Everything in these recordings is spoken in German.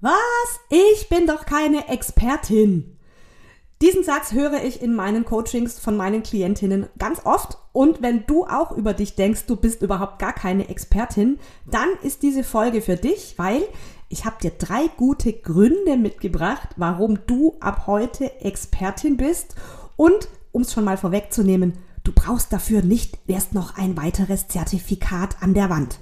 Was? Ich bin doch keine Expertin. Diesen Satz höre ich in meinen Coachings von meinen Klientinnen ganz oft. Und wenn du auch über dich denkst, du bist überhaupt gar keine Expertin, dann ist diese Folge für dich, weil ich habe dir drei gute Gründe mitgebracht, warum du ab heute Expertin bist. Und um es schon mal vorwegzunehmen, du brauchst dafür nicht erst noch ein weiteres Zertifikat an der Wand.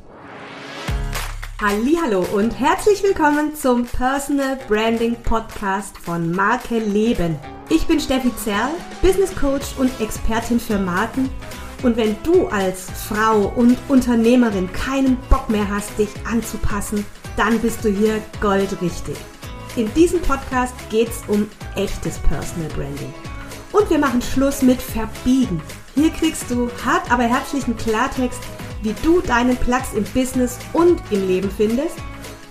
Hallo und herzlich willkommen zum Personal Branding Podcast von Marke Leben. Ich bin Steffi Zerl, Business Coach und Expertin für Marken. Und wenn du als Frau und Unternehmerin keinen Bock mehr hast, dich anzupassen, dann bist du hier goldrichtig. In diesem Podcast geht es um echtes Personal Branding. Und wir machen Schluss mit Verbiegen. Hier kriegst du hart aber herzlichen Klartext wie du deinen Platz im Business und im Leben findest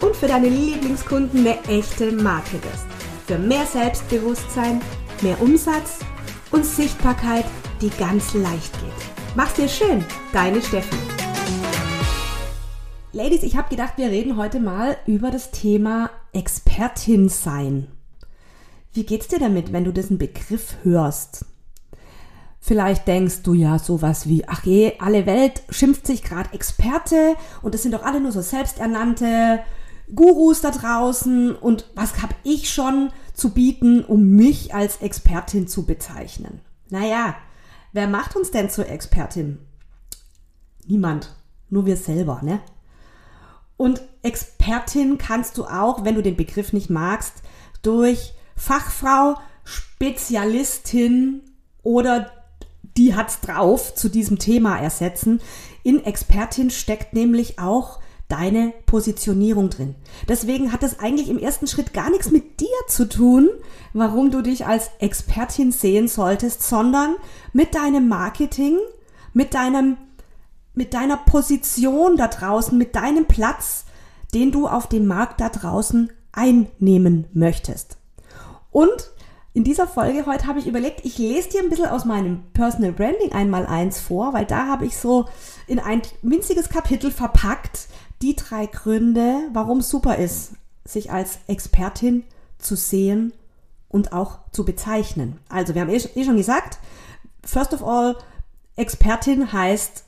und für deine Lieblingskunden eine echte Marke wirst. Für mehr Selbstbewusstsein, mehr Umsatz und Sichtbarkeit, die ganz leicht geht. Mach's dir schön, deine Steffi. Ladies, ich habe gedacht, wir reden heute mal über das Thema Expertin sein. Wie geht's dir damit, wenn du diesen Begriff hörst? Vielleicht denkst du ja sowas wie, ach je, alle Welt schimpft sich gerade Experte und es sind doch alle nur so selbsternannte Gurus da draußen und was habe ich schon zu bieten, um mich als Expertin zu bezeichnen? Naja, wer macht uns denn zur Expertin? Niemand, nur wir selber, ne? Und Expertin kannst du auch, wenn du den Begriff nicht magst, durch Fachfrau, Spezialistin oder die hat's drauf zu diesem Thema ersetzen. In Expertin steckt nämlich auch deine Positionierung drin. Deswegen hat es eigentlich im ersten Schritt gar nichts mit dir zu tun, warum du dich als Expertin sehen solltest, sondern mit deinem Marketing, mit deinem, mit deiner Position da draußen, mit deinem Platz, den du auf dem Markt da draußen einnehmen möchtest. Und in dieser Folge heute habe ich überlegt, ich lese dir ein bisschen aus meinem Personal Branding einmal eins vor, weil da habe ich so in ein winziges Kapitel verpackt die drei Gründe, warum es super ist, sich als Expertin zu sehen und auch zu bezeichnen. Also, wir haben eh, eh schon gesagt, first of all, Expertin heißt,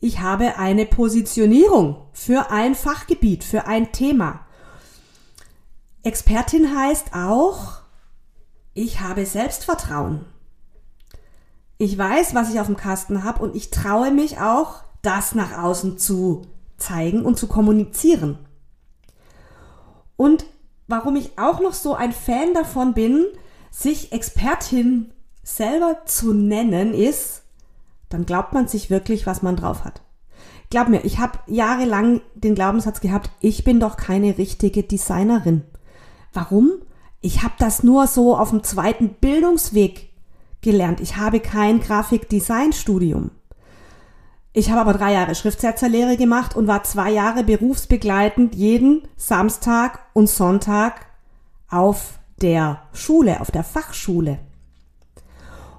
ich habe eine Positionierung für ein Fachgebiet, für ein Thema. Expertin heißt auch, ich habe Selbstvertrauen. Ich weiß, was ich auf dem Kasten habe und ich traue mich auch, das nach außen zu zeigen und zu kommunizieren. Und warum ich auch noch so ein Fan davon bin, sich Expertin selber zu nennen, ist, dann glaubt man sich wirklich, was man drauf hat. Glaub mir, ich habe jahrelang den Glaubenssatz gehabt, ich bin doch keine richtige Designerin. Warum? Ich habe das nur so auf dem zweiten Bildungsweg gelernt. Ich habe kein Grafikdesignstudium. Ich habe aber drei Jahre Schriftsetzerlehre gemacht und war zwei Jahre berufsbegleitend jeden Samstag und Sonntag auf der Schule, auf der Fachschule.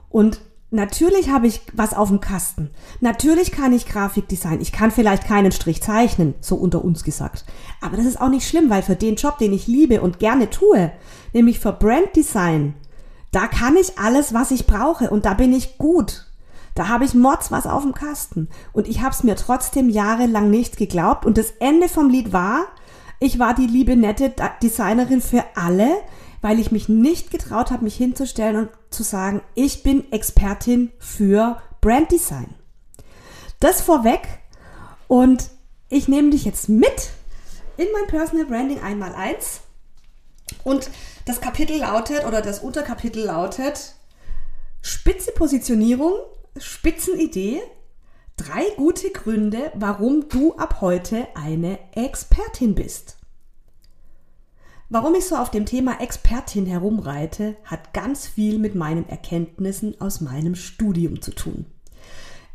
Und Natürlich habe ich was auf dem Kasten. Natürlich kann ich Grafikdesign. Ich kann vielleicht keinen Strich zeichnen, so unter uns gesagt. Aber das ist auch nicht schlimm, weil für den Job, den ich liebe und gerne tue, nämlich für Branddesign, da kann ich alles, was ich brauche und da bin ich gut. Da habe ich Mods was auf dem Kasten. Und ich habe es mir trotzdem jahrelang nicht geglaubt. Und das Ende vom Lied war, ich war die liebe nette Designerin für alle, weil ich mich nicht getraut habe, mich hinzustellen und zu sagen, ich bin Expertin für Branddesign. Das vorweg und ich nehme dich jetzt mit in mein Personal Branding einmal eins. Und das Kapitel lautet oder das Unterkapitel lautet Spitze Positionierung, Spitzenidee, drei gute Gründe, warum du ab heute eine Expertin bist. Warum ich so auf dem Thema Expertin herumreite, hat ganz viel mit meinen Erkenntnissen aus meinem Studium zu tun.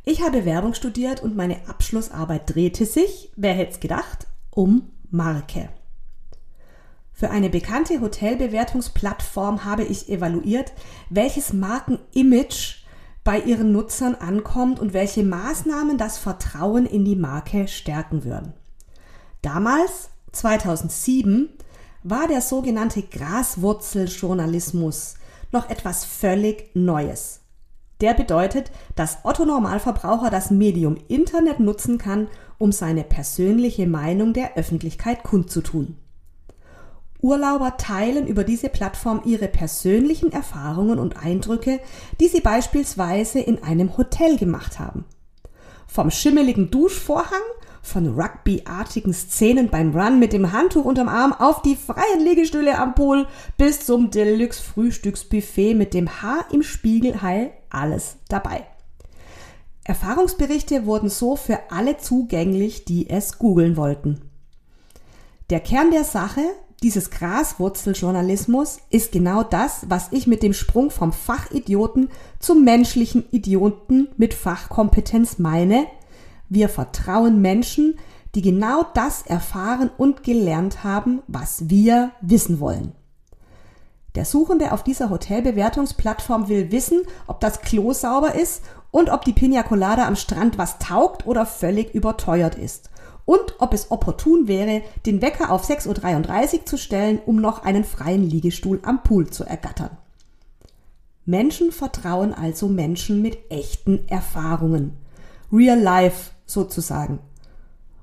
Ich habe Werbung studiert und meine Abschlussarbeit drehte sich, wer hätte es gedacht, um Marke. Für eine bekannte Hotelbewertungsplattform habe ich evaluiert, welches Markenimage bei ihren Nutzern ankommt und welche Maßnahmen das Vertrauen in die Marke stärken würden. Damals, 2007, war der sogenannte Graswurzeljournalismus noch etwas völlig Neues. Der bedeutet, dass Otto Normalverbraucher das Medium Internet nutzen kann, um seine persönliche Meinung der Öffentlichkeit kundzutun. Urlauber teilen über diese Plattform ihre persönlichen Erfahrungen und Eindrücke, die sie beispielsweise in einem Hotel gemacht haben. Vom schimmeligen Duschvorhang, von rugbyartigen Szenen beim Run mit dem Handtuch unterm Arm auf die freien Liegestühle am Pool bis zum Deluxe Frühstücksbuffet mit dem Haar im Spiegelheil alles dabei. Erfahrungsberichte wurden so für alle zugänglich, die es googeln wollten. Der Kern der Sache dieses Graswurzeljournalismus ist genau das, was ich mit dem Sprung vom Fachidioten zum menschlichen Idioten mit Fachkompetenz meine. Wir vertrauen Menschen, die genau das erfahren und gelernt haben, was wir wissen wollen. Der Suchende auf dieser Hotelbewertungsplattform will wissen, ob das Klo sauber ist und ob die Pina Colada am Strand was taugt oder völlig überteuert ist und ob es opportun wäre, den Wecker auf 6.33 Uhr zu stellen, um noch einen freien Liegestuhl am Pool zu ergattern. Menschen vertrauen also Menschen mit echten Erfahrungen. Real life sozusagen.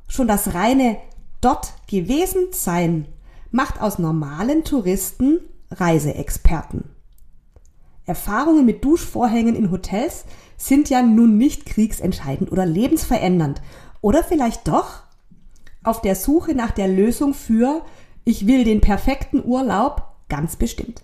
Schon das reine dort gewesen sein macht aus normalen Touristen Reiseexperten. Erfahrungen mit Duschvorhängen in Hotels sind ja nun nicht kriegsentscheidend oder lebensverändernd. Oder vielleicht doch? auf der Suche nach der Lösung für ich will den perfekten Urlaub ganz bestimmt.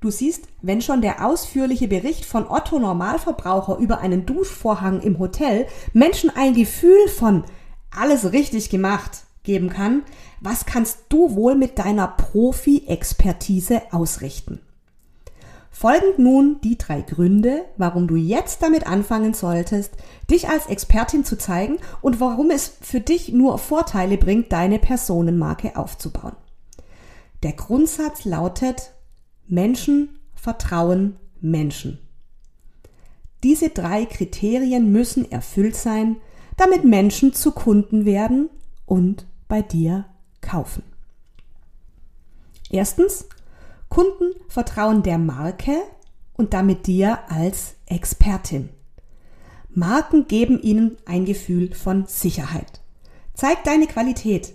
Du siehst, wenn schon der ausführliche Bericht von Otto Normalverbraucher über einen Duschvorhang im Hotel Menschen ein Gefühl von alles richtig gemacht geben kann, was kannst du wohl mit deiner Profi-Expertise ausrichten? Folgend nun die drei Gründe, warum du jetzt damit anfangen solltest, dich als Expertin zu zeigen und warum es für dich nur Vorteile bringt, deine Personenmarke aufzubauen. Der Grundsatz lautet, Menschen vertrauen Menschen. Diese drei Kriterien müssen erfüllt sein, damit Menschen zu Kunden werden und bei dir kaufen. Erstens, Kunden vertrauen der Marke und damit dir als Expertin. Marken geben ihnen ein Gefühl von Sicherheit. Zeig deine Qualität.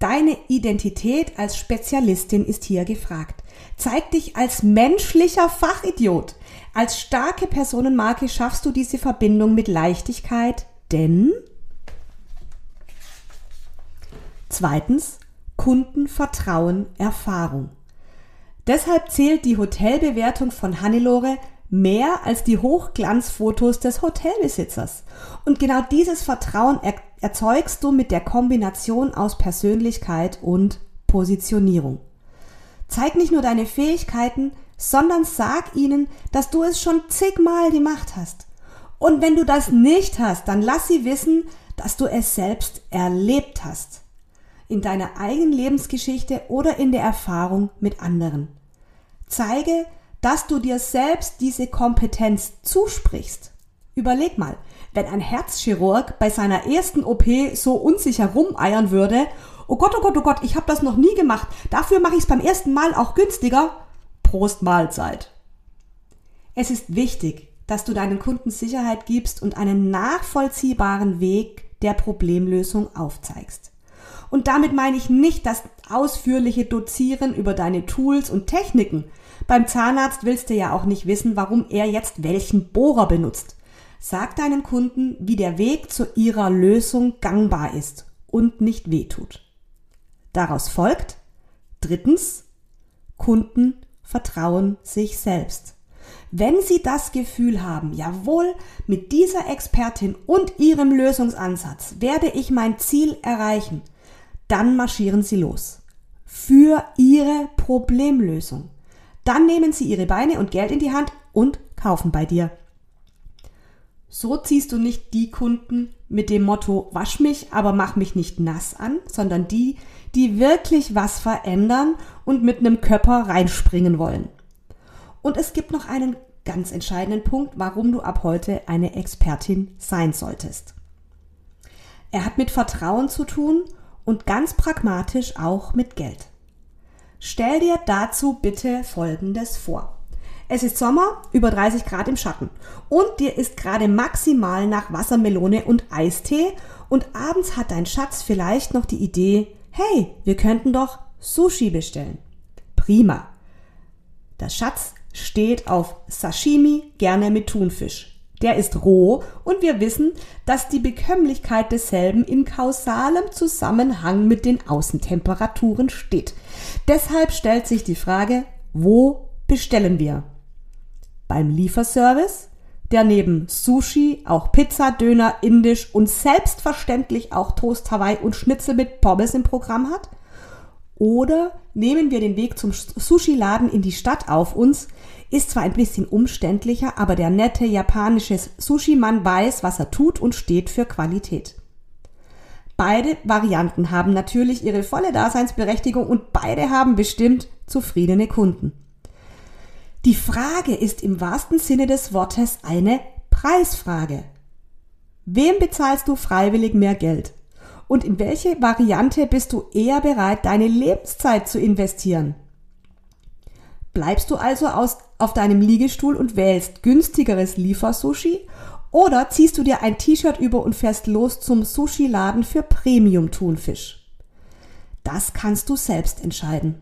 Deine Identität als Spezialistin ist hier gefragt. Zeig dich als menschlicher Fachidiot. Als starke Personenmarke schaffst du diese Verbindung mit Leichtigkeit, denn zweitens, Kunden vertrauen Erfahrung. Deshalb zählt die Hotelbewertung von Hannelore mehr als die Hochglanzfotos des Hotelbesitzers. Und genau dieses Vertrauen er erzeugst du mit der Kombination aus Persönlichkeit und Positionierung. Zeig nicht nur deine Fähigkeiten, sondern sag ihnen, dass du es schon zigmal gemacht hast. Und wenn du das nicht hast, dann lass sie wissen, dass du es selbst erlebt hast. In deiner eigenen Lebensgeschichte oder in der Erfahrung mit anderen. Zeige, dass du dir selbst diese Kompetenz zusprichst. Überleg mal, wenn ein Herzchirurg bei seiner ersten OP so unsicher rumeiern würde, oh Gott, oh Gott, oh Gott, ich habe das noch nie gemacht, dafür mache ich es beim ersten Mal auch günstiger. Prost Mahlzeit. Es ist wichtig, dass du deinen Kunden Sicherheit gibst und einen nachvollziehbaren Weg der Problemlösung aufzeigst. Und damit meine ich nicht das ausführliche Dozieren über deine Tools und Techniken, beim Zahnarzt willst du ja auch nicht wissen, warum er jetzt welchen Bohrer benutzt. Sag deinen Kunden, wie der Weg zu ihrer Lösung gangbar ist und nicht wehtut. Daraus folgt drittens, Kunden vertrauen sich selbst. Wenn Sie das Gefühl haben, jawohl, mit dieser Expertin und Ihrem Lösungsansatz werde ich mein Ziel erreichen, dann marschieren Sie los. Für Ihre Problemlösung. Dann nehmen sie ihre Beine und Geld in die Hand und kaufen bei dir. So ziehst du nicht die Kunden mit dem Motto, wasch mich, aber mach mich nicht nass an, sondern die, die wirklich was verändern und mit einem Körper reinspringen wollen. Und es gibt noch einen ganz entscheidenden Punkt, warum du ab heute eine Expertin sein solltest. Er hat mit Vertrauen zu tun und ganz pragmatisch auch mit Geld. Stell dir dazu bitte Folgendes vor. Es ist Sommer, über 30 Grad im Schatten und dir ist gerade maximal nach Wassermelone und Eistee und abends hat dein Schatz vielleicht noch die Idee, hey, wir könnten doch Sushi bestellen. Prima. Der Schatz steht auf Sashimi gerne mit Thunfisch. Der ist roh und wir wissen, dass die Bekömmlichkeit desselben in kausalem Zusammenhang mit den Außentemperaturen steht. Deshalb stellt sich die Frage, wo bestellen wir? Beim Lieferservice, der neben Sushi auch Pizza, Döner, Indisch und selbstverständlich auch Toast Hawaii und Schnitzel mit Pommes im Programm hat? Oder nehmen wir den Weg zum Sushi-Laden in die Stadt auf uns, ist zwar ein bisschen umständlicher, aber der nette japanische Sushi-Mann weiß, was er tut und steht für Qualität. Beide Varianten haben natürlich ihre volle Daseinsberechtigung und beide haben bestimmt zufriedene Kunden. Die Frage ist im wahrsten Sinne des Wortes eine Preisfrage. Wem bezahlst du freiwillig mehr Geld? Und in welche Variante bist du eher bereit, deine Lebenszeit zu investieren? Bleibst du also aus, auf deinem Liegestuhl und wählst günstigeres Liefersushi oder ziehst du dir ein T-Shirt über und fährst los zum Sushi-Laden für Premium-Thunfisch? Das kannst du selbst entscheiden.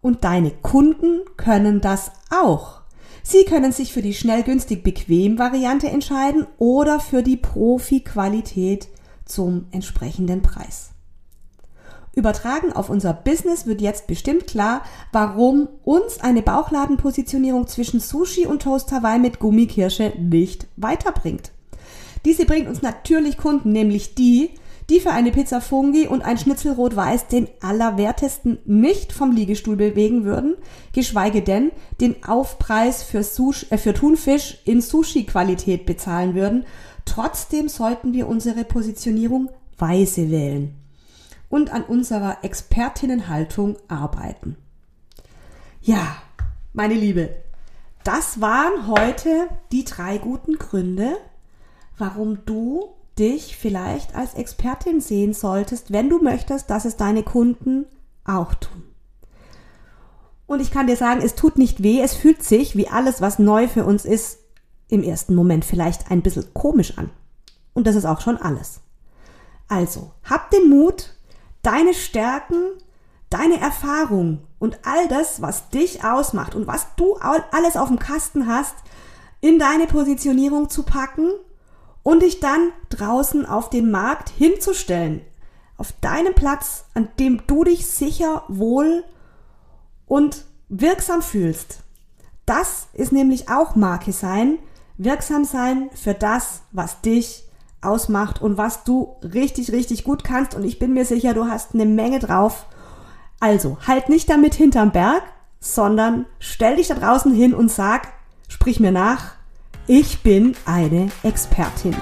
Und deine Kunden können das auch. Sie können sich für die schnell günstig bequem Variante entscheiden oder für die Profi-Qualität zum entsprechenden Preis. Übertragen auf unser Business wird jetzt bestimmt klar, warum uns eine Bauchladenpositionierung zwischen Sushi und Toast Hawaii mit Gummikirsche nicht weiterbringt. Diese bringt uns natürlich Kunden, nämlich die, die für eine Pizza Fungi und ein Schnitzel Rot-Weiß den allerwertesten nicht vom Liegestuhl bewegen würden, geschweige denn den Aufpreis für, Sushi, äh, für Thunfisch in Sushi-Qualität bezahlen würden. Trotzdem sollten wir unsere Positionierung weise wählen und an unserer Expertinnenhaltung arbeiten. Ja, meine Liebe, das waren heute die drei guten Gründe, warum du dich vielleicht als Expertin sehen solltest, wenn du möchtest, dass es deine Kunden auch tun. Und ich kann dir sagen, es tut nicht weh, es fühlt sich, wie alles, was neu für uns ist, im ersten Moment vielleicht ein bisschen komisch an. Und das ist auch schon alles. Also, hab den Mut, deine Stärken, deine Erfahrung und all das, was dich ausmacht und was du alles auf dem Kasten hast, in deine Positionierung zu packen und dich dann draußen auf den Markt hinzustellen. Auf deinem Platz, an dem du dich sicher, wohl und wirksam fühlst. Das ist nämlich auch Marke sein, wirksam sein für das, was dich ausmacht und was du richtig, richtig gut kannst. Und ich bin mir sicher, du hast eine Menge drauf. Also, halt nicht damit hinterm Berg, sondern stell dich da draußen hin und sag, sprich mir nach, ich bin eine Expertin.